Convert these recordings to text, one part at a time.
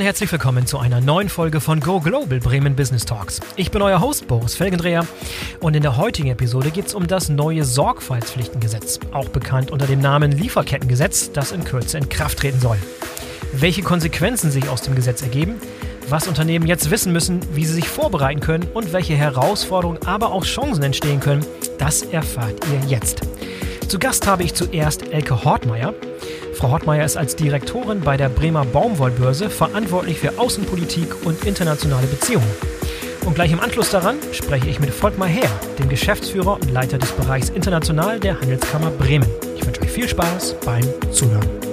und herzlich willkommen zu einer neuen Folge von Go Global Bremen Business Talks. Ich bin euer Host Boris Felgendreher und in der heutigen Episode geht es um das neue Sorgfaltspflichtengesetz, auch bekannt unter dem Namen Lieferkettengesetz, das in Kürze in Kraft treten soll. Welche Konsequenzen sich aus dem Gesetz ergeben, was Unternehmen jetzt wissen müssen, wie sie sich vorbereiten können und welche Herausforderungen, aber auch Chancen entstehen können, das erfahrt ihr jetzt. Zu Gast habe ich zuerst Elke Hortmeier. Frau Hortmeier ist als Direktorin bei der Bremer Baumwollbörse verantwortlich für Außenpolitik und internationale Beziehungen. Und gleich im Anschluss daran spreche ich mit Volkmar Herr, dem Geschäftsführer und Leiter des Bereichs International der Handelskammer Bremen. Ich wünsche euch viel Spaß beim Zuhören.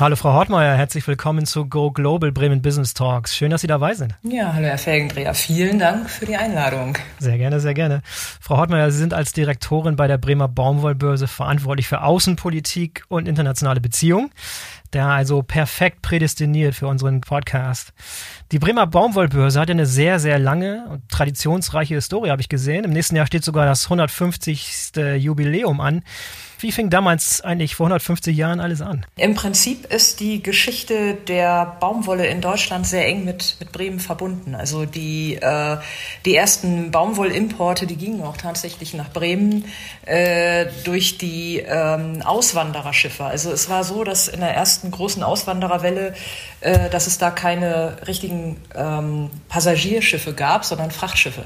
Hallo Frau Hortmeier, herzlich willkommen zu Go Global Bremen Business Talks. Schön, dass Sie dabei sind. Ja, hallo Herr Felgendreher, vielen Dank für die Einladung. Sehr gerne, sehr gerne. Frau Hortmeier, Sie sind als Direktorin bei der Bremer Baumwollbörse verantwortlich für Außenpolitik und internationale Beziehungen. Der also perfekt prädestiniert für unseren Podcast. Die Bremer Baumwollbörse hat eine sehr, sehr lange und traditionsreiche Historie, habe ich gesehen. Im nächsten Jahr steht sogar das 150. Jubiläum an. Wie fing damals eigentlich vor 150 Jahren alles an? Im Prinzip ist die Geschichte der Baumwolle in Deutschland sehr eng mit, mit Bremen verbunden. Also die, äh, die ersten Baumwollimporte, die gingen auch tatsächlich nach Bremen äh, durch die ähm, Auswandererschiffe. Also es war so, dass in der ersten großen Auswandererwelle, äh, dass es da keine richtigen ähm, Passagierschiffe gab, sondern Frachtschiffe.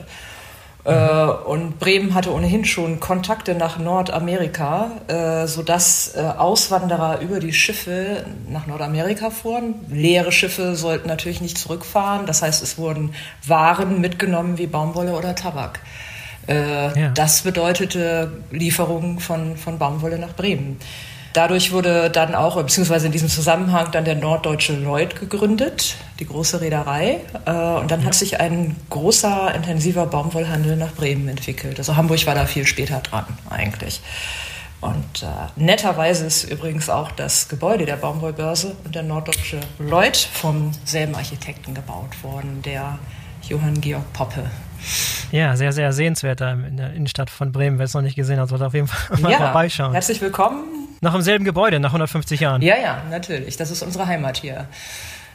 Äh, und Bremen hatte ohnehin schon Kontakte nach Nordamerika, äh, sodass äh, Auswanderer über die Schiffe nach Nordamerika fuhren. Leere Schiffe sollten natürlich nicht zurückfahren. Das heißt, es wurden Waren mitgenommen wie Baumwolle oder Tabak. Ja. Das bedeutete Lieferungen von, von Baumwolle nach Bremen. Dadurch wurde dann auch, beziehungsweise in diesem Zusammenhang dann der Norddeutsche Lloyd gegründet, die große Reederei. Äh, und dann ja. hat sich ein großer, intensiver Baumwollhandel nach Bremen entwickelt. Also Hamburg war da viel später dran eigentlich. Und äh, netterweise ist übrigens auch das Gebäude der Baumwollbörse und der Norddeutsche Lloyd vom selben Architekten gebaut worden, der Johann Georg Poppe. Ja, sehr, sehr sehenswert in der Innenstadt von Bremen. Wer es noch nicht gesehen hat, sollte auf jeden Fall mal ja, vorbeischauen. Herzlich willkommen. Noch im selben Gebäude, nach 150 Jahren. Ja, ja, natürlich. Das ist unsere Heimat hier.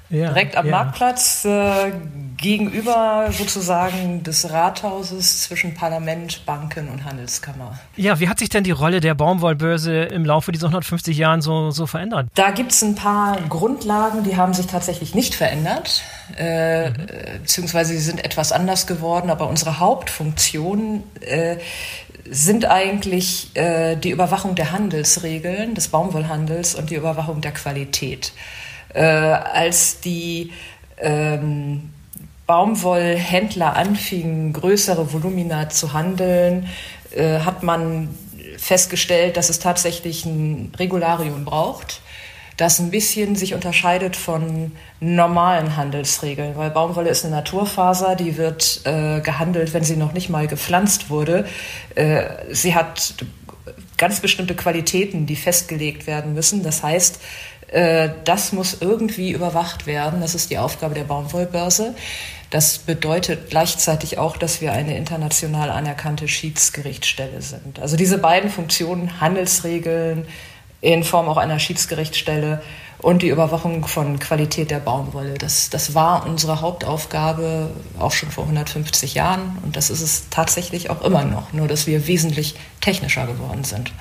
Ja, Direkt am ja. Marktplatz äh, gegenüber sozusagen des Rathauses zwischen Parlament, Banken und Handelskammer. Ja, wie hat sich denn die Rolle der Baumwollbörse im Laufe dieser 150 Jahren so, so verändert? Da gibt es ein paar Grundlagen, die haben sich tatsächlich nicht verändert, äh, mhm. beziehungsweise sie sind etwas anders geworden, aber unsere Hauptfunktion äh, sind eigentlich äh, die Überwachung der Handelsregeln, des Baumwollhandels und die Überwachung der Qualität. Äh, als die ähm, Baumwollhändler anfingen, größere Volumina zu handeln, äh, hat man festgestellt, dass es tatsächlich ein Regularium braucht das ein bisschen sich unterscheidet von normalen Handelsregeln, weil Baumwolle ist eine Naturfaser, die wird äh, gehandelt, wenn sie noch nicht mal gepflanzt wurde. Äh, sie hat ganz bestimmte Qualitäten, die festgelegt werden müssen. Das heißt, äh, das muss irgendwie überwacht werden. Das ist die Aufgabe der Baumwollbörse. Das bedeutet gleichzeitig auch, dass wir eine international anerkannte Schiedsgerichtsstelle sind. Also diese beiden Funktionen, Handelsregeln, in Form auch einer Schiedsgerichtsstelle und die Überwachung von Qualität der Baumwolle. Das, das war unsere Hauptaufgabe auch schon vor 150 Jahren und das ist es tatsächlich auch immer noch, nur dass wir wesentlich technischer geworden sind.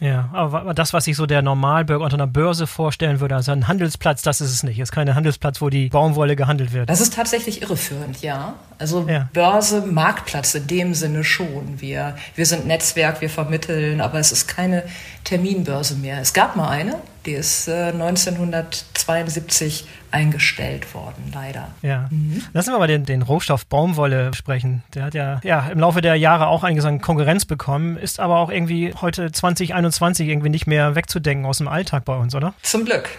Ja, aber das, was sich so der Normalbürger unter einer Börse vorstellen würde, also ein Handelsplatz, das ist es nicht. Es ist kein Handelsplatz, wo die Baumwolle gehandelt wird. Das ist tatsächlich irreführend, ja. Also ja. Börse, Marktplatz in dem Sinne schon. Wir, wir sind Netzwerk, wir vermitteln, aber es ist keine Terminbörse mehr. Es gab mal eine, die ist äh, 1972 eingestellt worden, leider. Ja. Mhm. Lassen wir mal den, den Rohstoff Baumwolle sprechen. Der hat ja, ja im Laufe der Jahre auch einiges an Konkurrenz bekommen, ist aber auch irgendwie heute 2021 irgendwie nicht mehr wegzudenken aus dem Alltag bei uns, oder? Zum Glück.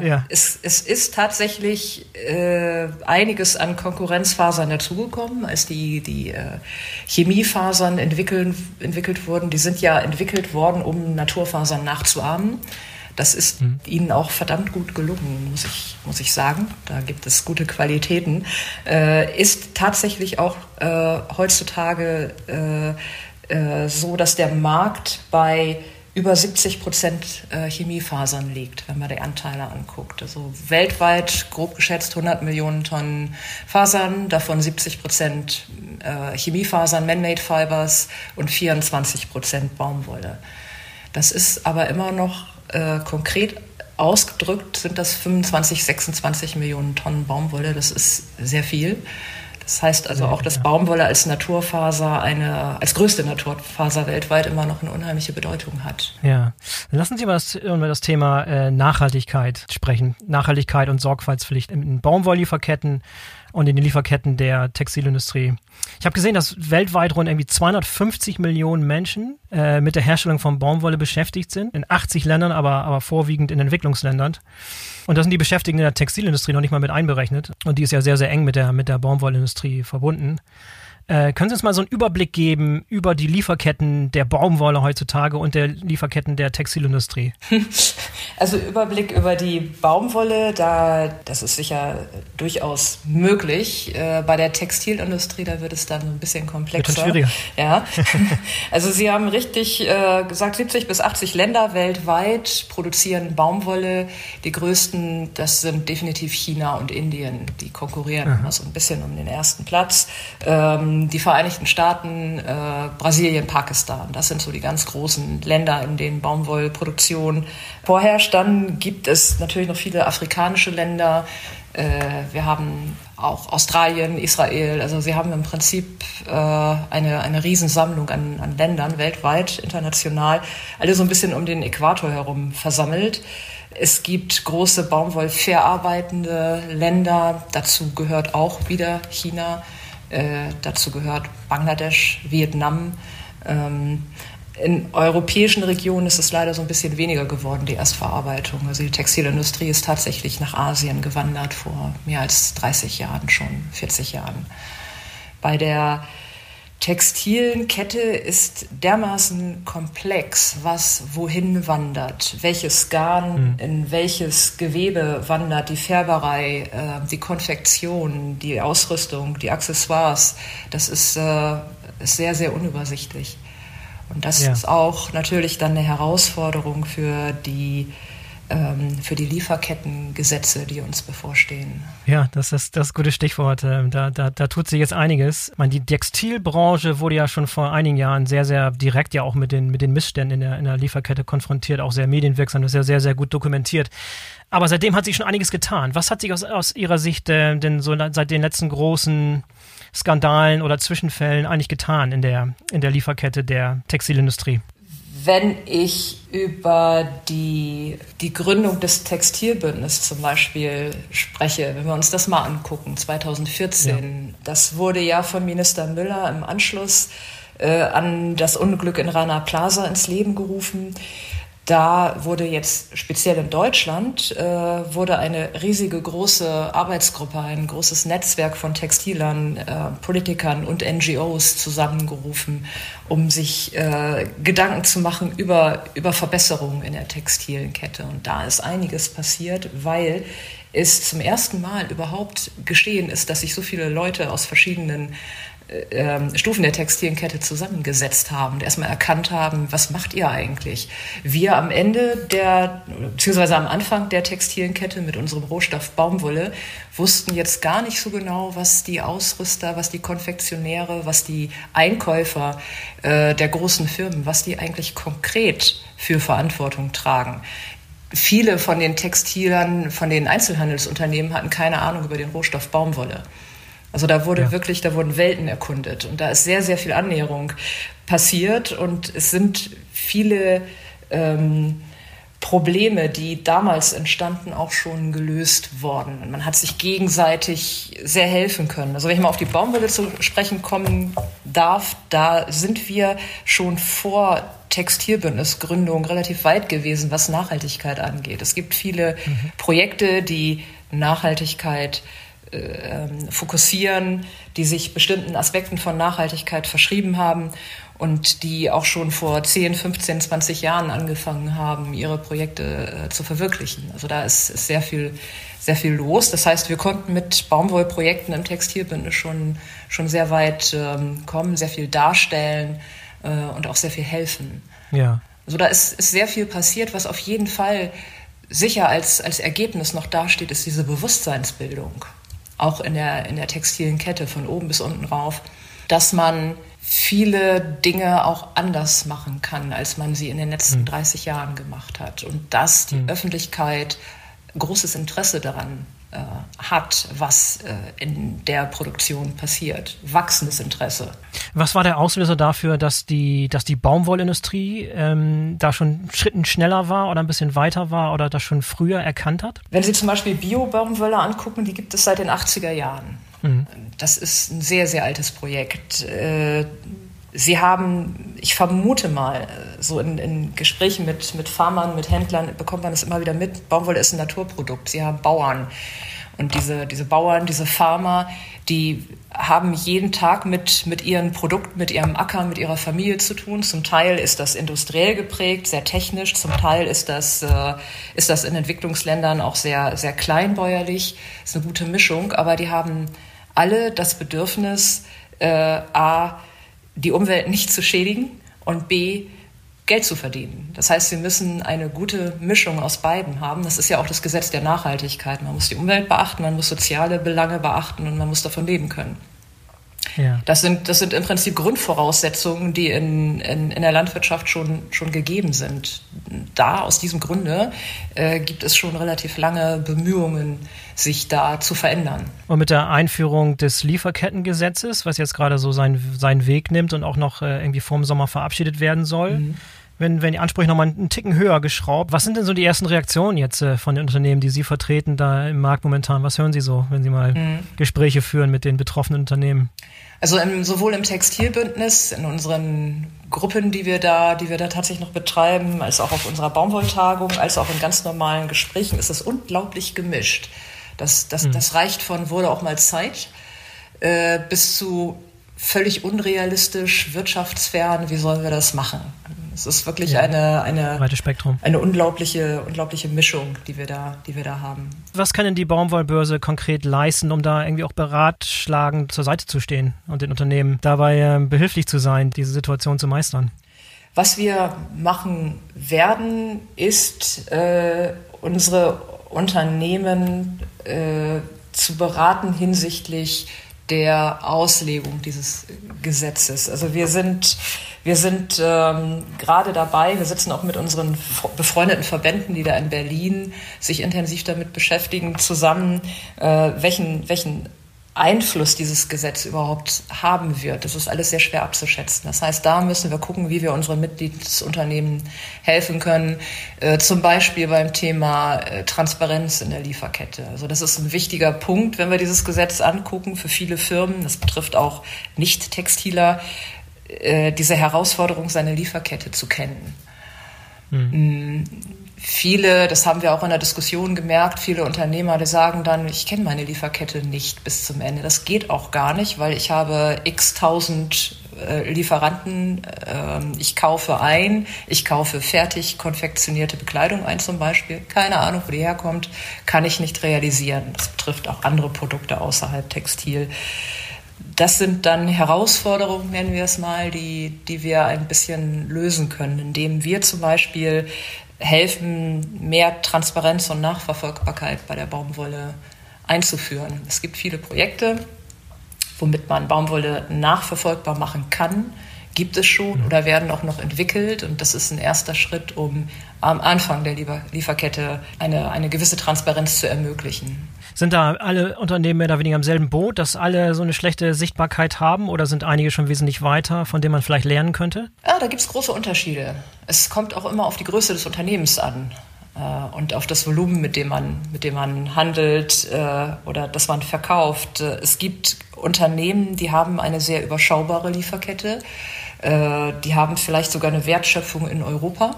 Äh, ja. Es, es ist tatsächlich äh, einiges an Konkurrenzfasern dazugekommen, als die, die äh, Chemiefasern entwickeln, entwickelt wurden. Die sind ja entwickelt worden, um Naturfasern nachzuahmen. Das ist mhm. ihnen auch verdammt gut gelungen, muss ich, muss ich sagen. Da gibt es gute Qualitäten. Äh, ist tatsächlich auch äh, heutzutage äh, äh so, dass der Markt bei über 70 Prozent äh, Chemiefasern liegt, wenn man die Anteile anguckt. Also weltweit grob geschätzt 100 Millionen Tonnen Fasern, davon 70 Prozent äh, Chemiefasern, Man-Made Fibers und 24 Prozent Baumwolle. Das ist aber immer noch äh, konkret ausgedrückt, sind das 25, 26 Millionen Tonnen Baumwolle. Das ist sehr viel. Das heißt also auch, dass Baumwolle als Naturfaser eine, als größte Naturfaser weltweit immer noch eine unheimliche Bedeutung hat. Ja. Lassen Sie mal über das Thema äh, Nachhaltigkeit sprechen. Nachhaltigkeit und Sorgfaltspflicht in Baumwolllieferketten und in den Lieferketten der Textilindustrie. Ich habe gesehen, dass weltweit rund irgendwie 250 Millionen Menschen äh, mit der Herstellung von Baumwolle beschäftigt sind, in 80 Ländern, aber, aber vorwiegend in Entwicklungsländern. Und da sind die Beschäftigten in der Textilindustrie noch nicht mal mit einberechnet. Und die ist ja sehr, sehr eng mit der, mit der Baumwollindustrie verbunden. Äh, können Sie uns mal so einen Überblick geben über die Lieferketten der Baumwolle heutzutage und der Lieferketten der Textilindustrie? Also Überblick über die Baumwolle, da das ist sicher durchaus möglich. Äh, bei der Textilindustrie, da wird es dann ein bisschen komplexer. Wird schwieriger. Ja. Also Sie haben richtig äh, gesagt, 70 bis 80 Länder weltweit produzieren Baumwolle. Die größten, das sind definitiv China und Indien. Die konkurrieren immer so ein bisschen um den ersten Platz. Ähm, die Vereinigten Staaten, äh, Brasilien, Pakistan. Das sind so die ganz großen Länder, in denen Baumwollproduktion vorherrscht. Dann gibt es natürlich noch viele afrikanische Länder. Äh, wir haben auch Australien, Israel. Also sie haben im Prinzip äh, eine, eine Riesensammlung an, an Ländern weltweit, international, alle so ein bisschen um den Äquator herum versammelt. Es gibt große Baumwollverarbeitende Länder, dazu gehört auch wieder China. Äh, dazu gehört Bangladesch, Vietnam. Ähm, in europäischen Regionen ist es leider so ein bisschen weniger geworden, die Erstverarbeitung. Also die Textilindustrie ist tatsächlich nach Asien gewandert vor mehr als 30 Jahren schon, 40 Jahren. Bei der textilen Kette ist dermaßen komplex, was wohin wandert, welches Garn mhm. in welches Gewebe wandert, die Färberei, äh, die Konfektion, die Ausrüstung, die Accessoires. Das ist, äh, ist sehr, sehr unübersichtlich. Und das ja. ist auch natürlich dann eine Herausforderung für die für die Lieferkettengesetze, die uns bevorstehen. Ja, das ist das gute Stichwort. Ähm, da, da, da tut sich jetzt einiges. Ich meine, die Textilbranche wurde ja schon vor einigen Jahren sehr, sehr direkt ja auch mit den, mit den Missständen in der, in der Lieferkette konfrontiert, auch sehr medienwirksam, das ist ja sehr, sehr gut dokumentiert. Aber seitdem hat sich schon einiges getan. Was hat sich aus, aus Ihrer Sicht äh, denn so seit den letzten großen Skandalen oder Zwischenfällen eigentlich getan in der, in der Lieferkette der Textilindustrie? Wenn ich über die, die Gründung des Textilbündnisses zum Beispiel spreche, wenn wir uns das mal angucken, 2014, ja. das wurde ja von Minister Müller im Anschluss äh, an das Unglück in Rana Plaza ins Leben gerufen. Da wurde jetzt speziell in Deutschland äh, wurde eine riesige große Arbeitsgruppe, ein großes Netzwerk von Textilern, äh, Politikern und NGOs zusammengerufen, um sich äh, Gedanken zu machen über, über Verbesserungen in der textilen Kette. Und da ist einiges passiert, weil es zum ersten Mal überhaupt geschehen ist, dass sich so viele Leute aus verschiedenen ähm, Stufen der Textilienkette zusammengesetzt haben und erstmal erkannt haben, was macht ihr eigentlich? Wir am Ende der, beziehungsweise am Anfang der Textilienkette mit unserem Rohstoff Baumwolle wussten jetzt gar nicht so genau, was die Ausrüster, was die Konfektionäre, was die Einkäufer äh, der großen Firmen, was die eigentlich konkret für Verantwortung tragen. Viele von den Textilern, von den Einzelhandelsunternehmen hatten keine Ahnung über den Rohstoff Baumwolle. Also da wurde ja. wirklich, da wurden Welten erkundet und da ist sehr, sehr viel Annäherung passiert und es sind viele ähm, Probleme, die damals entstanden, auch schon gelöst worden. Und man hat sich gegenseitig sehr helfen können. Also wenn ich mal auf die Baumwolle zu sprechen kommen darf, da sind wir schon vor Textilbündnisgründung relativ weit gewesen, was Nachhaltigkeit angeht. Es gibt viele mhm. Projekte, die Nachhaltigkeit ähm, fokussieren, die sich bestimmten Aspekten von Nachhaltigkeit verschrieben haben und die auch schon vor 10, 15, 20 Jahren angefangen haben, ihre Projekte äh, zu verwirklichen. Also da ist, ist, sehr viel sehr viel los. Das heißt, wir konnten mit Baumwollprojekten im Textilbündnis schon, schon sehr weit ähm, kommen, sehr viel darstellen äh, und auch sehr viel helfen. Ja. Also da ist, ist sehr viel passiert, was auf jeden Fall sicher als, als Ergebnis noch dasteht, ist diese Bewusstseinsbildung. Auch in der, in der textilen Kette von oben bis unten rauf, dass man viele Dinge auch anders machen kann, als man sie in den letzten 30 hm. Jahren gemacht hat. Und dass die mhm. Öffentlichkeit großes Interesse daran hat, was äh, in der Produktion passiert. Wachsendes Interesse. Was war der Auslöser dafür, dass die, dass die Baumwollindustrie ähm, da schon Schritten schneller war oder ein bisschen weiter war oder das schon früher erkannt hat? Wenn Sie zum Beispiel Bio-Baumwolle angucken, die gibt es seit den 80er Jahren. Mhm. Das ist ein sehr, sehr altes Projekt. Äh, Sie haben, ich vermute mal, so in, in, Gesprächen mit, mit Farmern, mit Händlern bekommt man das immer wieder mit. Baumwolle ist ein Naturprodukt. Sie haben Bauern. Und diese, diese Bauern, diese Farmer, die haben jeden Tag mit, mit ihren Produkten, mit ihrem Acker, mit ihrer Familie zu tun. Zum Teil ist das industriell geprägt, sehr technisch. Zum Teil ist das, äh, ist das in Entwicklungsländern auch sehr, sehr kleinbäuerlich. Ist eine gute Mischung. Aber die haben alle das Bedürfnis, äh, A, die Umwelt nicht zu schädigen und b, Geld zu verdienen. Das heißt, wir müssen eine gute Mischung aus beiden haben. Das ist ja auch das Gesetz der Nachhaltigkeit. Man muss die Umwelt beachten, man muss soziale Belange beachten und man muss davon leben können. Ja. Das, sind, das sind im Prinzip Grundvoraussetzungen, die in, in, in der Landwirtschaft schon, schon gegeben sind. Da, aus diesem Grunde, äh, gibt es schon relativ lange Bemühungen, sich da zu verändern. Und mit der Einführung des Lieferkettengesetzes, was jetzt gerade so seinen, seinen Weg nimmt und auch noch äh, irgendwie vor dem Sommer verabschiedet werden soll, mhm wenn, wenn die Ansprüche nochmal einen Ticken höher geschraubt. Was sind denn so die ersten Reaktionen jetzt äh, von den Unternehmen, die Sie vertreten da im Markt momentan? Was hören Sie so, wenn Sie mal mhm. Gespräche führen mit den betroffenen Unternehmen? Also im, sowohl im Textilbündnis, in unseren Gruppen, die wir da, die wir da tatsächlich noch betreiben, als auch auf unserer Baumwolltagung, als auch in ganz normalen Gesprächen ist es unglaublich gemischt. Das, das, mhm. das reicht von wurde auch mal Zeit äh, bis zu völlig unrealistisch, wirtschaftsfern, wie sollen wir das machen? Es ist wirklich ja. eine, eine, eine unglaubliche, unglaubliche Mischung, die wir, da, die wir da haben. Was kann denn die Baumwollbörse konkret leisten, um da irgendwie auch beratschlagend zur Seite zu stehen und den Unternehmen dabei äh, behilflich zu sein, diese Situation zu meistern? Was wir machen werden, ist äh, unsere Unternehmen äh, zu beraten hinsichtlich der Auslegung dieses Gesetzes. Also wir sind, wir sind ähm, gerade dabei, wir sitzen auch mit unseren befreundeten Verbänden, die da in Berlin sich intensiv damit beschäftigen, zusammen, äh, welchen, welchen Einfluss dieses Gesetz überhaupt haben wird. Das ist alles sehr schwer abzuschätzen. Das heißt, da müssen wir gucken, wie wir unseren Mitgliedsunternehmen helfen können. Äh, zum Beispiel beim Thema äh, Transparenz in der Lieferkette. Also das ist ein wichtiger Punkt, wenn wir dieses Gesetz angucken für viele Firmen. Das betrifft auch Nicht-Textiler, äh, diese Herausforderung, seine Lieferkette zu kennen. Mhm viele, das haben wir auch in der Diskussion gemerkt, viele Unternehmer, die sagen dann, ich kenne meine Lieferkette nicht bis zum Ende. Das geht auch gar nicht, weil ich habe x tausend äh, Lieferanten, äh, ich kaufe ein, ich kaufe fertig konfektionierte Bekleidung ein zum Beispiel. Keine Ahnung, wo die herkommt, kann ich nicht realisieren. Das betrifft auch andere Produkte außerhalb Textil. Das sind dann Herausforderungen, nennen wir es mal, die, die wir ein bisschen lösen können, indem wir zum Beispiel helfen, mehr Transparenz und Nachverfolgbarkeit bei der Baumwolle einzuführen. Es gibt viele Projekte, womit man Baumwolle nachverfolgbar machen kann. Gibt es schon oder werden auch noch entwickelt. Und das ist ein erster Schritt, um am Anfang der Lieferkette eine, eine gewisse Transparenz zu ermöglichen. Sind da alle Unternehmen mehr oder weniger im selben Boot, dass alle so eine schlechte Sichtbarkeit haben oder sind einige schon wesentlich weiter, von denen man vielleicht lernen könnte? Ja, da gibt es große Unterschiede. Es kommt auch immer auf die Größe des Unternehmens an äh, und auf das Volumen, mit dem man, mit dem man handelt äh, oder das man verkauft. Äh, es gibt Unternehmen, die haben eine sehr überschaubare Lieferkette. Äh, die haben vielleicht sogar eine Wertschöpfung in Europa.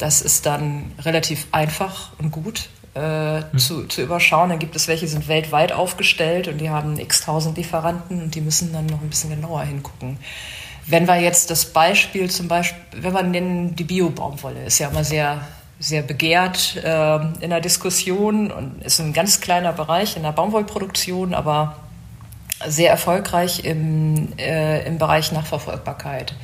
Das ist dann relativ einfach und gut äh, hm. zu, zu überschauen. Dann gibt es welche, die sind weltweit aufgestellt und die haben x tausend Lieferanten und die müssen dann noch ein bisschen genauer hingucken. Wenn wir jetzt das Beispiel zum Beispiel, wenn wir nennen, die Bio-Baumwolle ist ja immer sehr, sehr begehrt äh, in der Diskussion und ist ein ganz kleiner Bereich in der Baumwollproduktion, aber sehr erfolgreich im, äh, im Bereich Nachverfolgbarkeit.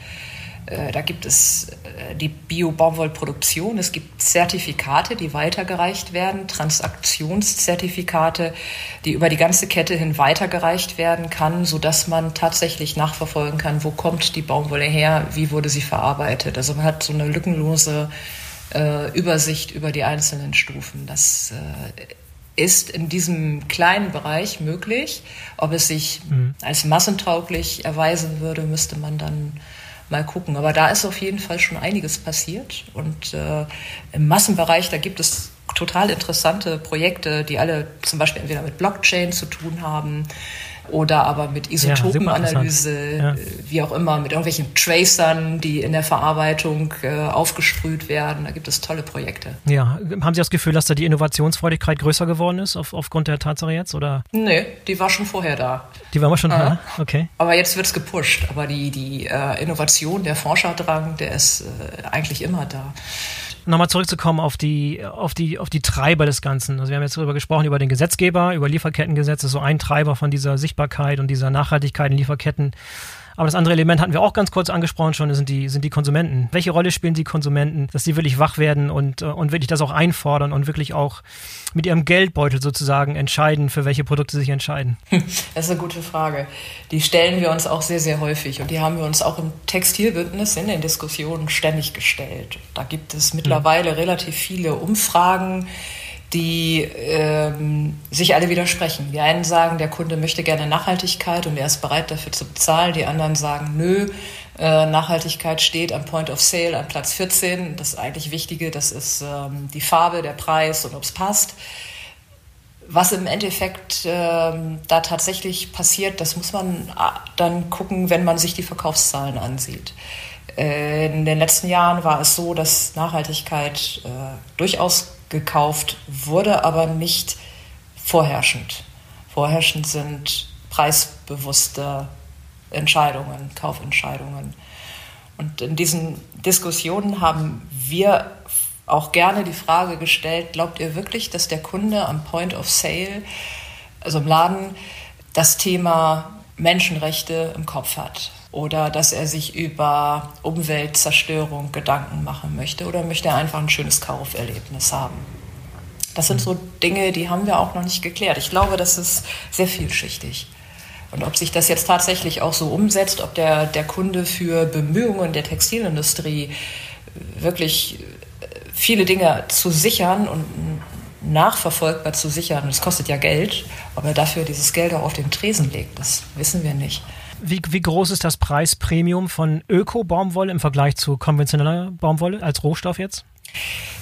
Äh, da gibt es äh, die Bio-Baumwollproduktion, es gibt Zertifikate, die weitergereicht werden, Transaktionszertifikate, die über die ganze Kette hin weitergereicht werden kann, sodass man tatsächlich nachverfolgen kann, wo kommt die Baumwolle her, wie wurde sie verarbeitet. Also man hat so eine lückenlose äh, Übersicht über die einzelnen Stufen. Das äh, ist in diesem kleinen Bereich möglich. Ob es sich mhm. als massentauglich erweisen würde, müsste man dann mal gucken. Aber da ist auf jeden Fall schon einiges passiert. Und äh, im Massenbereich, da gibt es total interessante Projekte, die alle zum Beispiel entweder mit Blockchain zu tun haben oder aber mit Isotopenanalyse, ja, ja. wie auch immer, mit irgendwelchen Tracern, die in der Verarbeitung äh, aufgesprüht werden. Da gibt es tolle Projekte. Ja, haben Sie das Gefühl, dass da die Innovationsfreudigkeit größer geworden ist auf, aufgrund der Tatsache jetzt? Oder? Nee, die war schon vorher da. Die war schon da? Okay. Aber jetzt wird es gepusht. Aber die, die äh, Innovation, der Forscherdrang, der ist äh, eigentlich immer da nochmal zurückzukommen auf die, auf die, auf die Treiber des Ganzen. Also wir haben jetzt darüber gesprochen, über den Gesetzgeber, über Lieferkettengesetz, das ist so ein Treiber von dieser Sichtbarkeit und dieser Nachhaltigkeit in Lieferketten. Aber das andere Element hatten wir auch ganz kurz angesprochen schon, sind die, sind die Konsumenten. Welche Rolle spielen die Konsumenten, dass sie wirklich wach werden und, äh, und wirklich das auch einfordern und wirklich auch mit ihrem Geldbeutel sozusagen entscheiden, für welche Produkte sie sich entscheiden? Das ist eine gute Frage. Die stellen wir uns auch sehr, sehr häufig und die haben wir uns auch im Textilbündnis in den Diskussionen ständig gestellt. Da gibt es mittlerweile mhm. relativ viele Umfragen, die ähm, sich alle widersprechen. Die einen sagen, der Kunde möchte gerne Nachhaltigkeit und er ist bereit dafür zu bezahlen. Die anderen sagen, nö, äh, Nachhaltigkeit steht am Point of Sale an Platz 14. Das eigentlich Wichtige, das ist ähm, die Farbe, der Preis und ob es passt. Was im Endeffekt ähm, da tatsächlich passiert, das muss man äh, dann gucken, wenn man sich die Verkaufszahlen ansieht. Äh, in den letzten Jahren war es so, dass Nachhaltigkeit äh, durchaus gekauft wurde, aber nicht vorherrschend. Vorherrschend sind preisbewusste Entscheidungen, Kaufentscheidungen. Und in diesen Diskussionen haben wir auch gerne die Frage gestellt, glaubt ihr wirklich, dass der Kunde am Point of Sale, also im Laden, das Thema Menschenrechte im Kopf hat? Oder dass er sich über Umweltzerstörung Gedanken machen möchte? Oder möchte er einfach ein schönes Kauferlebnis haben? Das sind so Dinge, die haben wir auch noch nicht geklärt. Ich glaube, das ist sehr vielschichtig. Und ob sich das jetzt tatsächlich auch so umsetzt, ob der, der Kunde für Bemühungen der Textilindustrie wirklich viele Dinge zu sichern und nachverfolgbar zu sichern, das kostet ja Geld, ob er dafür dieses Geld auch auf den Tresen legt, das wissen wir nicht. Wie, wie groß ist das Preispremium von Öko-Baumwolle im Vergleich zu konventioneller Baumwolle als Rohstoff jetzt?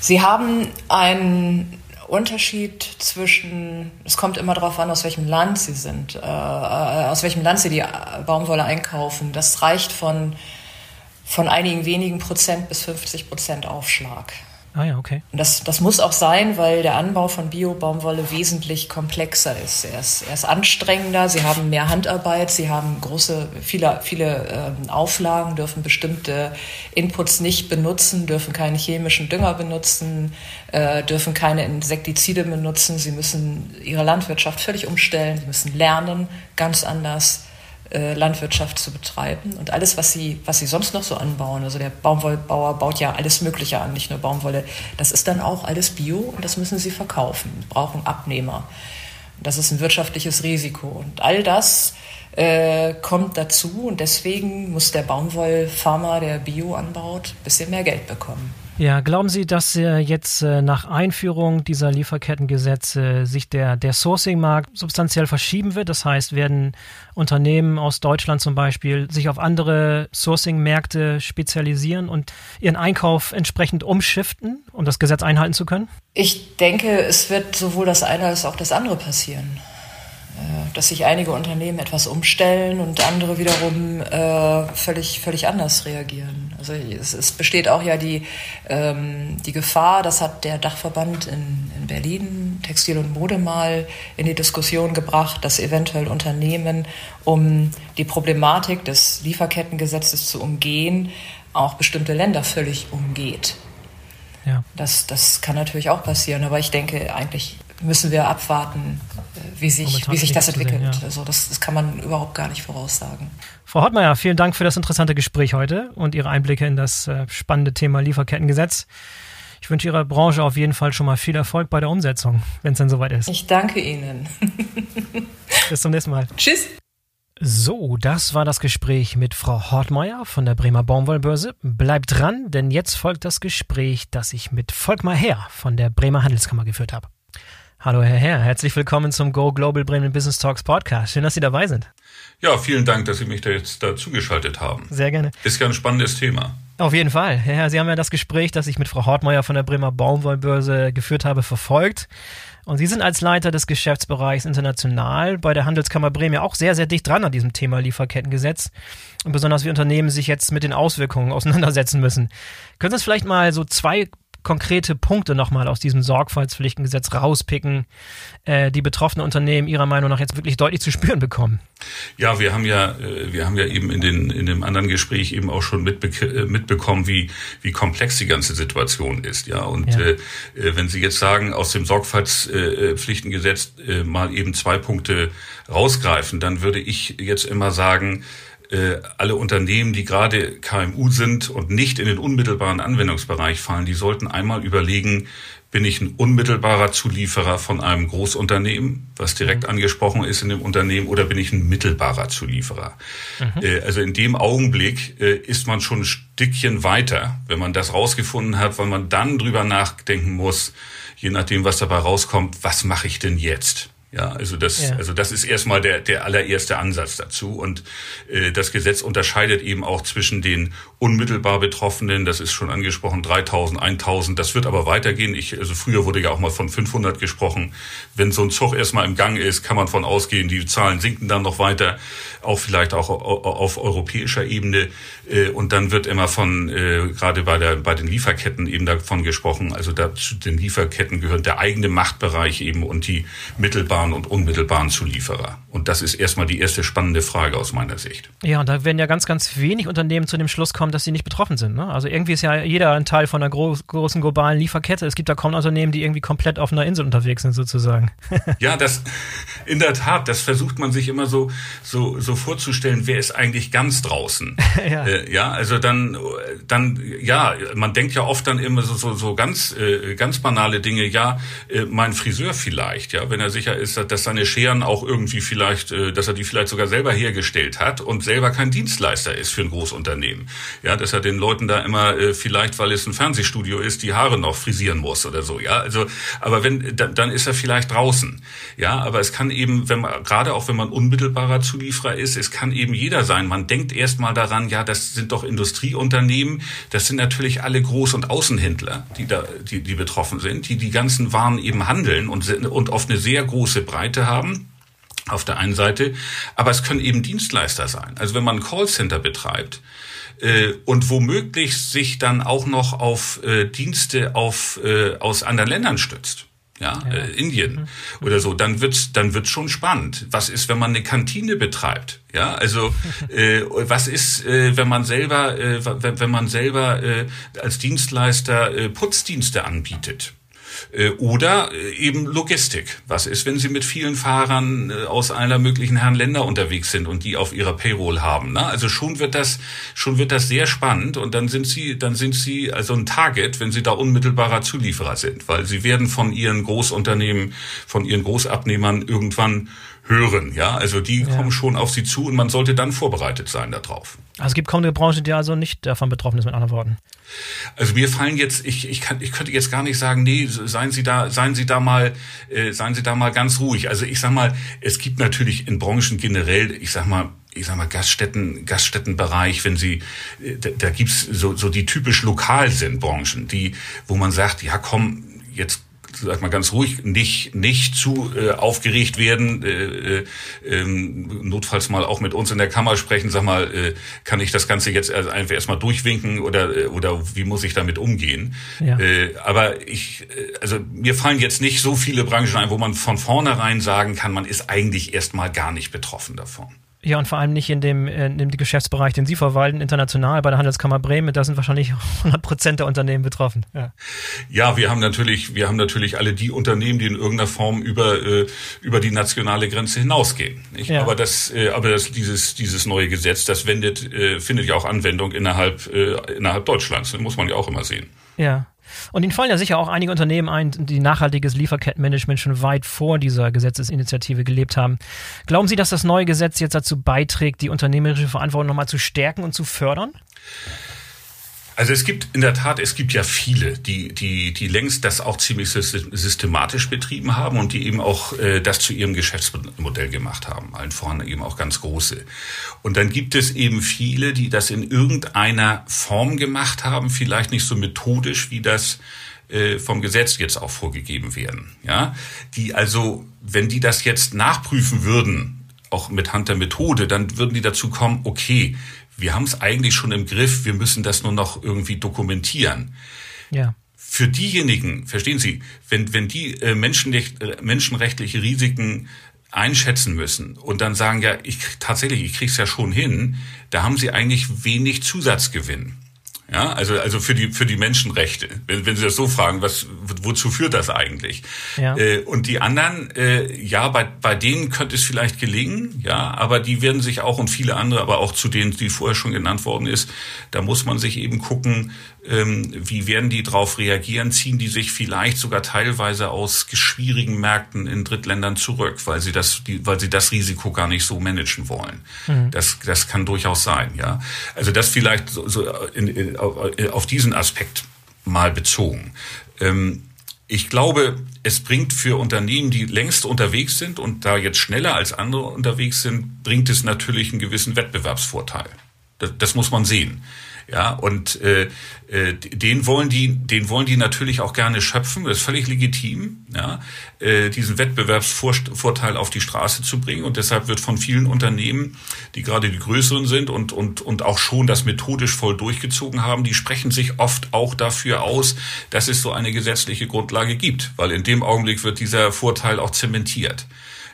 Sie haben einen Unterschied zwischen, es kommt immer darauf an, aus welchem Land Sie sind, äh, aus welchem Land Sie die Baumwolle einkaufen. Das reicht von, von einigen wenigen Prozent bis 50 Prozent Aufschlag. Ah ja, okay. Das, das muss auch sein, weil der Anbau von Bio-Baumwolle wesentlich komplexer ist. Er, ist. er ist anstrengender, sie haben mehr Handarbeit, sie haben große, viele, viele ähm, Auflagen, dürfen bestimmte Inputs nicht benutzen, dürfen keinen chemischen Dünger benutzen, äh, dürfen keine Insektizide benutzen, sie müssen ihre Landwirtschaft völlig umstellen, sie müssen lernen, ganz anders äh, Landwirtschaft zu betreiben. Und alles, was sie, was sie sonst noch so anbauen, also der Baumwollbauer baut ja alles Mögliche an, nicht nur Baumwolle, das ist dann auch alles Bio und das müssen sie verkaufen, brauchen Abnehmer. Das ist ein wirtschaftliches Risiko. Und all das äh, kommt dazu und deswegen muss der Baumwollfarmer, der Bio anbaut, ein bisschen mehr Geld bekommen. Ja, glauben Sie, dass äh, jetzt äh, nach Einführung dieser Lieferkettengesetze sich der, der Sourcing-Markt substanziell verschieben wird? Das heißt, werden Unternehmen aus Deutschland zum Beispiel sich auf andere Sourcing-Märkte spezialisieren und ihren Einkauf entsprechend umschiften, um das Gesetz einhalten zu können? Ich denke, es wird sowohl das eine als auch das andere passieren. Äh, dass sich einige Unternehmen etwas umstellen und andere wiederum äh, völlig, völlig anders reagieren. Also es, es besteht auch ja die, ähm, die Gefahr, das hat der Dachverband in, in Berlin, Textil und Mode mal in die Diskussion gebracht, dass eventuell Unternehmen, um die Problematik des Lieferkettengesetzes zu umgehen, auch bestimmte Länder völlig umgeht. Ja. Das, das kann natürlich auch passieren, aber ich denke eigentlich müssen wir abwarten, wie sich, wie sich das entwickelt. Sehen, ja. Also das, das kann man überhaupt gar nicht voraussagen. Frau Hottmeier, vielen Dank für das interessante Gespräch heute und Ihre Einblicke in das äh, spannende Thema Lieferkettengesetz. Ich wünsche Ihrer Branche auf jeden Fall schon mal viel Erfolg bei der Umsetzung, wenn es dann soweit ist. Ich danke Ihnen. Bis zum nächsten Mal. Tschüss. So, das war das Gespräch mit Frau Hortmeier von der Bremer Baumwollbörse. Bleibt dran, denn jetzt folgt das Gespräch, das ich mit Volkmar Herr von der Bremer Handelskammer geführt habe. Hallo Herr Herr, herzlich willkommen zum Go Global Bremen Business Talks Podcast. Schön, dass Sie dabei sind. Ja, vielen Dank, dass Sie mich da jetzt dazu geschaltet haben. Sehr gerne. Ist ja ein spannendes Thema. Auf jeden Fall. Herr Herr, Sie haben ja das Gespräch, das ich mit Frau Hortmeier von der Bremer Baumwollbörse geführt habe, verfolgt. Und Sie sind als Leiter des Geschäftsbereichs international bei der Handelskammer Bremen ja auch sehr, sehr dicht dran an diesem Thema Lieferkettengesetz. Und besonders wie Unternehmen sich jetzt mit den Auswirkungen auseinandersetzen müssen. Können Sie uns vielleicht mal so zwei konkrete Punkte nochmal aus diesem Sorgfaltspflichtengesetz rauspicken, äh, die betroffene Unternehmen Ihrer Meinung nach jetzt wirklich deutlich zu spüren bekommen? Ja, wir haben ja, äh, wir haben ja eben in, den, in dem anderen Gespräch eben auch schon mitbe äh, mitbekommen, wie, wie komplex die ganze Situation ist. Ja, und ja. Äh, äh, wenn Sie jetzt sagen, aus dem Sorgfaltspflichtengesetz äh, mal eben zwei Punkte rausgreifen, dann würde ich jetzt immer sagen, äh, alle Unternehmen, die gerade KMU sind und nicht in den unmittelbaren Anwendungsbereich fallen, die sollten einmal überlegen, bin ich ein unmittelbarer Zulieferer von einem Großunternehmen, was direkt mhm. angesprochen ist in dem Unternehmen, oder bin ich ein mittelbarer Zulieferer? Mhm. Äh, also in dem Augenblick äh, ist man schon ein Stückchen weiter, wenn man das rausgefunden hat, weil man dann drüber nachdenken muss, je nachdem, was dabei rauskommt, was mache ich denn jetzt? Ja, also das, ja. also das ist erstmal der, der allererste Ansatz dazu. Und äh, das Gesetz unterscheidet eben auch zwischen den unmittelbar Betroffenen, das ist schon angesprochen, 3000, 1000, das wird aber weitergehen. Ich, also früher wurde ja auch mal von 500 gesprochen. Wenn so ein Zug erstmal im Gang ist, kann man von ausgehen, die Zahlen sinken dann noch weiter, auch vielleicht auch auf europäischer Ebene. Äh, und dann wird immer von, äh, gerade bei, der, bei den Lieferketten eben davon gesprochen, also da zu den Lieferketten gehört der eigene Machtbereich eben und die mittelbar mittelbaren und unmittelbaren Zulieferer? Und das ist erstmal die erste spannende Frage aus meiner Sicht. Ja, und da werden ja ganz, ganz wenig Unternehmen zu dem Schluss kommen, dass sie nicht betroffen sind. Ne? Also irgendwie ist ja jeder ein Teil von einer groß, großen globalen Lieferkette. Es gibt da kaum Unternehmen, die irgendwie komplett auf einer Insel unterwegs sind, sozusagen. ja, das in der Tat, das versucht man sich immer so, so, so vorzustellen, wer ist eigentlich ganz draußen. ja. Äh, ja, also dann, dann, ja, man denkt ja oft dann immer so, so, so ganz, äh, ganz banale Dinge, ja, äh, mein Friseur vielleicht, ja, wenn er sicher ist, ist, dass seine Scheren auch irgendwie vielleicht, äh, dass er die vielleicht sogar selber hergestellt hat und selber kein Dienstleister ist für ein Großunternehmen. Ja, dass er den Leuten da immer äh, vielleicht, weil es ein Fernsehstudio ist, die Haare noch frisieren muss oder so. Ja, also, aber wenn, dann ist er vielleicht draußen. Ja, aber es kann eben, wenn man, gerade auch wenn man unmittelbarer Zulieferer ist, es kann eben jeder sein. Man denkt erst mal daran, ja, das sind doch Industrieunternehmen. Das sind natürlich alle Groß- und Außenhändler, die da, die, die betroffen sind, die die ganzen Waren eben handeln und, und oft eine sehr große Breite haben auf der einen Seite, aber es können eben Dienstleister sein. Also wenn man ein Callcenter betreibt äh, und womöglich sich dann auch noch auf äh, Dienste auf, äh, aus anderen Ländern stützt, ja, ja. Äh, Indien mhm. oder so, dann wird's dann wird's schon spannend. Was ist, wenn man eine Kantine betreibt? Ja, also äh, was ist, äh, wenn man selber, äh, wenn, wenn man selber äh, als Dienstleister äh, Putzdienste anbietet? Äh, oder äh, eben Logistik. Was ist, wenn Sie mit vielen Fahrern äh, aus aller möglichen Herren Länder unterwegs sind und die auf ihrer Payroll haben? Ne? Also schon wird das, schon wird das sehr spannend und dann sind Sie, dann sind Sie also ein Target, wenn Sie da unmittelbarer Zulieferer sind, weil Sie werden von Ihren Großunternehmen, von Ihren Großabnehmern irgendwann hören. Ja, also die ja. kommen schon auf Sie zu und man sollte dann vorbereitet sein darauf. Also es gibt kaum eine Branche, die also nicht davon betroffen ist, mit anderen Worten. Also mir fallen jetzt, ich, ich, kann, ich könnte jetzt gar nicht sagen, nee, seien Sie da, seien Sie da mal, äh, seien Sie da mal ganz ruhig. Also ich sag mal, es gibt natürlich in Branchen generell, ich sag mal, ich sag mal Gaststätten, Gaststättenbereich, wenn Sie, äh, da, da gibt's so, so die typisch lokal sind Branchen, die, wo man sagt, ja komm, jetzt sag mal ganz ruhig, nicht nicht zu äh, aufgeregt werden, äh, äh, ähm, notfalls mal auch mit uns in der Kammer sprechen, sag mal, äh, kann ich das Ganze jetzt einfach erstmal durchwinken oder äh, oder wie muss ich damit umgehen? Ja. Äh, aber ich, äh, also mir fallen jetzt nicht so viele Branchen ein, wo man von vornherein sagen kann, man ist eigentlich erstmal gar nicht betroffen davon. Ja, und vor allem nicht in dem, in dem Geschäftsbereich, den Sie verwalten, international bei der Handelskammer Bremen. Da sind wahrscheinlich 100 Prozent der Unternehmen betroffen. Ja. ja, wir haben natürlich, wir haben natürlich alle die Unternehmen, die in irgendeiner Form über, äh, über die nationale Grenze hinausgehen. Ja. Aber das, äh, aber das, dieses, dieses neue Gesetz, das wendet, äh, findet ja auch Anwendung innerhalb, äh, innerhalb Deutschlands. Das muss man ja auch immer sehen. Ja. Und Ihnen fallen ja sicher auch einige Unternehmen ein, die nachhaltiges Lieferkettenmanagement schon weit vor dieser Gesetzesinitiative gelebt haben. Glauben Sie, dass das neue Gesetz jetzt dazu beiträgt, die unternehmerische Verantwortung nochmal zu stärken und zu fördern? Also es gibt in der Tat, es gibt ja viele, die, die, die längst das auch ziemlich systematisch betrieben haben und die eben auch äh, das zu ihrem Geschäftsmodell gemacht haben, allen voran eben auch ganz große. Und dann gibt es eben viele, die das in irgendeiner Form gemacht haben, vielleicht nicht so methodisch, wie das äh, vom Gesetz jetzt auch vorgegeben werden. Ja, die also, wenn die das jetzt nachprüfen würden, auch mit Hand der Methode, dann würden die dazu kommen, okay, wir haben es eigentlich schon im Griff, wir müssen das nur noch irgendwie dokumentieren. Ja. Für diejenigen, verstehen Sie, wenn, wenn die äh, menschenrecht, äh, menschenrechtliche Risiken einschätzen müssen und dann sagen, ja, ich tatsächlich, ich krieg's ja schon hin, da haben sie eigentlich wenig Zusatzgewinn. Ja, also, also für die, für die Menschenrechte. Wenn, wenn Sie das so fragen, was, wozu führt das eigentlich? Ja. Äh, und die anderen, äh, ja, bei, bei denen könnte es vielleicht gelingen, ja, aber die werden sich auch und viele andere, aber auch zu denen, die vorher schon genannt worden ist, da muss man sich eben gucken, ähm, wie werden die darauf reagieren? Ziehen die sich vielleicht sogar teilweise aus schwierigen Märkten in Drittländern zurück, weil sie das, die, weil sie das Risiko gar nicht so managen wollen? Mhm. Das, das kann durchaus sein, ja. Also das vielleicht so, so in, in, auf diesen Aspekt mal bezogen. Ähm, ich glaube, es bringt für Unternehmen, die längst unterwegs sind und da jetzt schneller als andere unterwegs sind, bringt es natürlich einen gewissen Wettbewerbsvorteil. Das, das muss man sehen. Ja, und äh, äh, den wollen die, den wollen die natürlich auch gerne schöpfen. Das ist völlig legitim, ja, äh, diesen Wettbewerbsvorteil auf die Straße zu bringen. Und deshalb wird von vielen Unternehmen, die gerade die größeren sind und und und auch schon das methodisch voll durchgezogen haben, die sprechen sich oft auch dafür aus, dass es so eine gesetzliche Grundlage gibt, weil in dem Augenblick wird dieser Vorteil auch zementiert.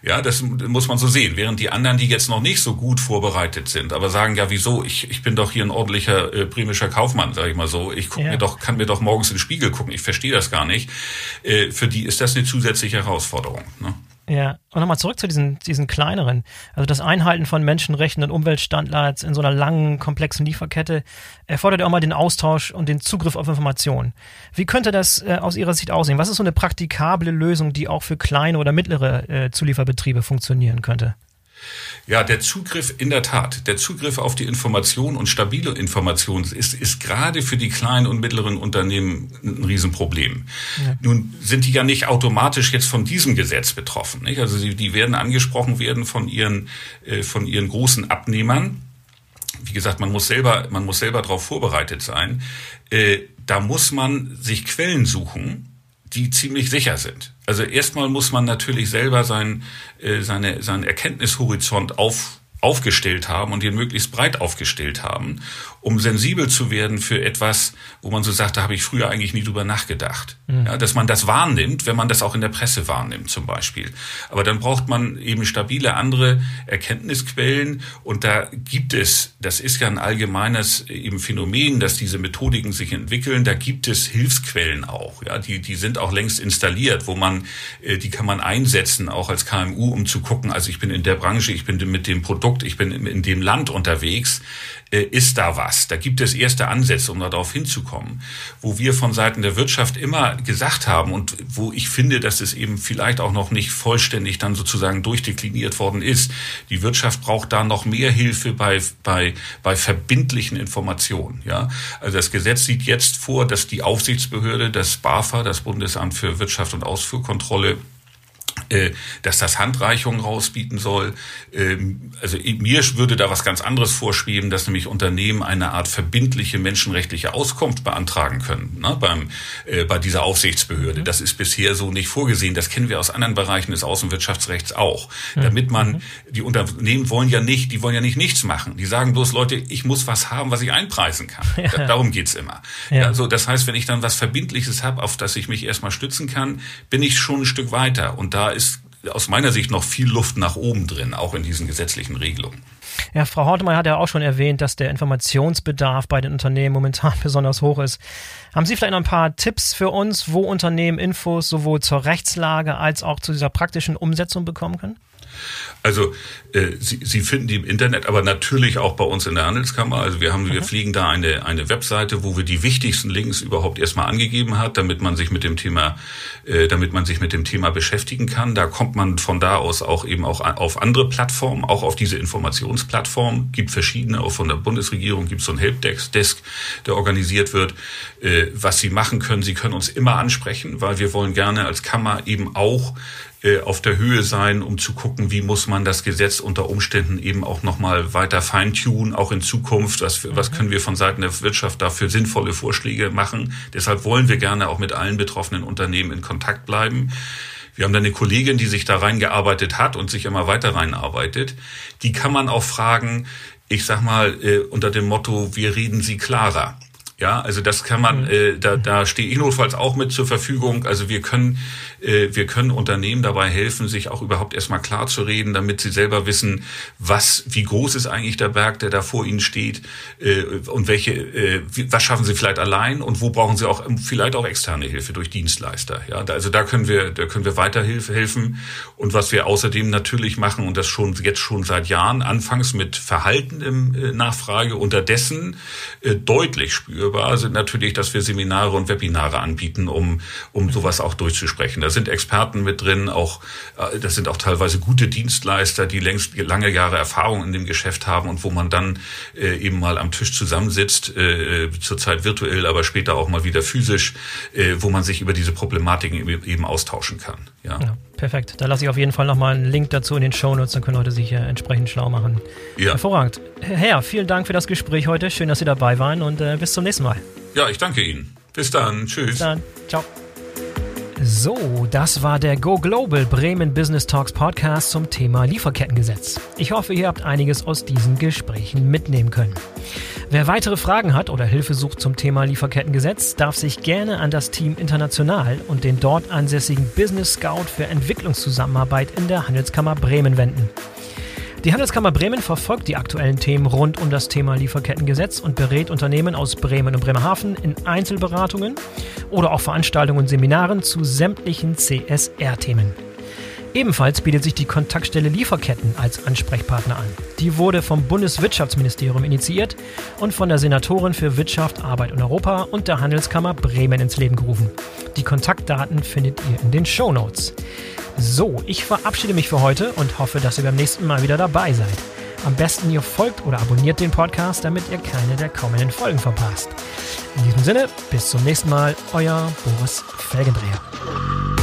Ja, das muss man so sehen. Während die anderen, die jetzt noch nicht so gut vorbereitet sind, aber sagen, ja, wieso? Ich, ich bin doch hier ein ordentlicher äh, bremischer Kaufmann, sage ich mal so. Ich guck ja. mir doch, kann mir doch morgens in den Spiegel gucken. Ich verstehe das gar nicht. Äh, für die ist das eine zusätzliche Herausforderung. Ne? Ja, und nochmal zurück zu diesen, diesen kleineren. Also das Einhalten von Menschenrechten und Umweltstandards in so einer langen, komplexen Lieferkette erfordert ja auch mal den Austausch und den Zugriff auf Informationen. Wie könnte das äh, aus Ihrer Sicht aussehen? Was ist so eine praktikable Lösung, die auch für kleine oder mittlere äh, Zulieferbetriebe funktionieren könnte? Ja, der Zugriff in der Tat, der Zugriff auf die Information und stabile Information ist, ist gerade für die kleinen und mittleren Unternehmen ein Riesenproblem. Ja. Nun sind die ja nicht automatisch jetzt von diesem Gesetz betroffen. Nicht? Also sie, die werden angesprochen werden von ihren, äh, von ihren großen Abnehmern. Wie gesagt, man muss selber, man muss selber darauf vorbereitet sein. Äh, da muss man sich Quellen suchen, die ziemlich sicher sind. Also erstmal muss man natürlich selber sein, äh, seine, seinen Erkenntnishorizont auf, aufgestellt haben und den möglichst breit aufgestellt haben, um sensibel zu werden für etwas, wo man so sagt, da habe ich früher eigentlich nie drüber nachgedacht. Mhm. Ja, dass man das wahrnimmt, wenn man das auch in der Presse wahrnimmt zum Beispiel. Aber dann braucht man eben stabile andere Erkenntnisquellen und da gibt es, das ist ja ein allgemeines eben Phänomen, dass diese Methodiken sich entwickeln, da gibt es Hilfsquellen auch, ja, die, die sind auch längst installiert, wo man, äh, die kann man einsetzen, auch als KMU, um zu gucken, also ich bin in der Branche, ich bin mit dem Produkt, ich bin in dem Land unterwegs, äh, ist da was. Da gibt es erste Ansätze, um darauf hinzukommen. Wo wir von Seiten der Wirtschaft immer gesagt haben und wo ich finde, dass es eben vielleicht auch noch nicht vollständig dann sozusagen durchdekliniert worden ist. Die Wirtschaft braucht da noch mehr Hilfe bei, bei, bei verbindlichen Informationen. Ja? Also das Gesetz sieht jetzt vor, dass die Aufsichtsbehörde, das BAFA, das Bundesamt für Wirtschaft und Ausfuhrkontrolle, dass das Handreichungen rausbieten soll. Ähm, also mir würde da was ganz anderes vorschweben, dass nämlich Unternehmen eine Art verbindliche menschenrechtliche Auskunft beantragen können ne, beim, äh, bei dieser Aufsichtsbehörde. Mhm. Das ist bisher so nicht vorgesehen. Das kennen wir aus anderen Bereichen des Außenwirtschaftsrechts auch. Damit man, mhm. die Unternehmen wollen ja nicht, die wollen ja nicht nichts machen. Die sagen bloß, Leute, ich muss was haben, was ich einpreisen kann. Ja. darum geht's immer. Ja. Also das heißt, wenn ich dann was Verbindliches habe, auf das ich mich erstmal stützen kann, bin ich schon ein Stück weiter. Und da ist aus meiner Sicht noch viel Luft nach oben drin, auch in diesen gesetzlichen Regelungen. Ja, Frau Hortemeyer hat ja auch schon erwähnt, dass der Informationsbedarf bei den Unternehmen momentan besonders hoch ist. Haben Sie vielleicht noch ein paar Tipps für uns, wo Unternehmen Infos sowohl zur Rechtslage als auch zu dieser praktischen Umsetzung bekommen können? Also äh, Sie, Sie finden die im Internet, aber natürlich auch bei uns in der Handelskammer. Also wir haben, mhm. wir fliegen da eine eine Webseite, wo wir die wichtigsten Links überhaupt erstmal angegeben hat, damit man sich mit dem Thema, äh, damit man sich mit dem Thema beschäftigen kann. Da kommt man von da aus auch eben auch auf andere Plattformen, auch auf diese Informationsplattform. Gibt verschiedene, auch von der Bundesregierung gibt es so ein Helpdesk, Desk, der organisiert wird. Äh, was Sie machen können, Sie können uns immer ansprechen, weil wir wollen gerne als Kammer eben auch auf der Höhe sein, um zu gucken, wie muss man das Gesetz unter Umständen eben auch nochmal weiter feintunen, auch in Zukunft. Was, was können wir von Seiten der Wirtschaft dafür sinnvolle Vorschläge machen? Deshalb wollen wir gerne auch mit allen betroffenen Unternehmen in Kontakt bleiben. Wir haben da eine Kollegin, die sich da reingearbeitet hat und sich immer weiter reinarbeitet. Die kann man auch fragen, ich sag mal, äh, unter dem Motto, wir reden sie klarer. Ja, also das kann man, mhm. äh, da, da stehe ich notfalls auch mit zur Verfügung. Also wir können, äh, wir können Unternehmen dabei helfen, sich auch überhaupt erstmal klar zu reden, damit sie selber wissen, was, wie groß ist eigentlich der Berg, der da vor ihnen steht, äh, und welche, äh, was schaffen sie vielleicht allein und wo brauchen sie auch vielleicht auch externe Hilfe durch Dienstleister. Ja, also da können wir, da können wir weiter helfen. Und was wir außerdem natürlich machen und das schon jetzt schon seit Jahren, anfangs mit Verhalten im äh, Nachfrage, unterdessen äh, deutlich spüren hörbar sind natürlich, dass wir Seminare und Webinare anbieten, um, um sowas auch durchzusprechen. Da sind Experten mit drin, auch, äh, das sind auch teilweise gute Dienstleister, die längst lange Jahre Erfahrung in dem Geschäft haben und wo man dann äh, eben mal am Tisch zusammensitzt, äh, zurzeit virtuell, aber später auch mal wieder physisch, äh, wo man sich über diese Problematiken eben austauschen kann. Ja. ja. Perfekt. Da lasse ich auf jeden Fall nochmal einen Link dazu in den Show Notes, dann können Leute sich hier entsprechend schlau machen. Ja. Hervorragend. Herr, vielen Dank für das Gespräch heute. Schön, dass Sie dabei waren und äh, bis zum nächsten Mal. Ja, ich danke Ihnen. Bis dann. Tschüss. Bis dann. Ciao. So, das war der Go Global Bremen Business Talks Podcast zum Thema Lieferkettengesetz. Ich hoffe, ihr habt einiges aus diesen Gesprächen mitnehmen können. Wer weitere Fragen hat oder Hilfe sucht zum Thema Lieferkettengesetz, darf sich gerne an das Team International und den dort ansässigen Business Scout für Entwicklungszusammenarbeit in der Handelskammer Bremen wenden. Die Handelskammer Bremen verfolgt die aktuellen Themen rund um das Thema Lieferkettengesetz und berät Unternehmen aus Bremen und Bremerhaven in Einzelberatungen oder auch Veranstaltungen und Seminaren zu sämtlichen CSR-Themen. Ebenfalls bietet sich die Kontaktstelle Lieferketten als Ansprechpartner an. Die wurde vom Bundeswirtschaftsministerium initiiert und von der Senatorin für Wirtschaft, Arbeit und Europa und der Handelskammer Bremen ins Leben gerufen. Die Kontaktdaten findet ihr in den Show Notes. So, ich verabschiede mich für heute und hoffe, dass ihr beim nächsten Mal wieder dabei seid. Am besten ihr folgt oder abonniert den Podcast, damit ihr keine der kommenden Folgen verpasst. In diesem Sinne, bis zum nächsten Mal, euer Boris Felgendreher.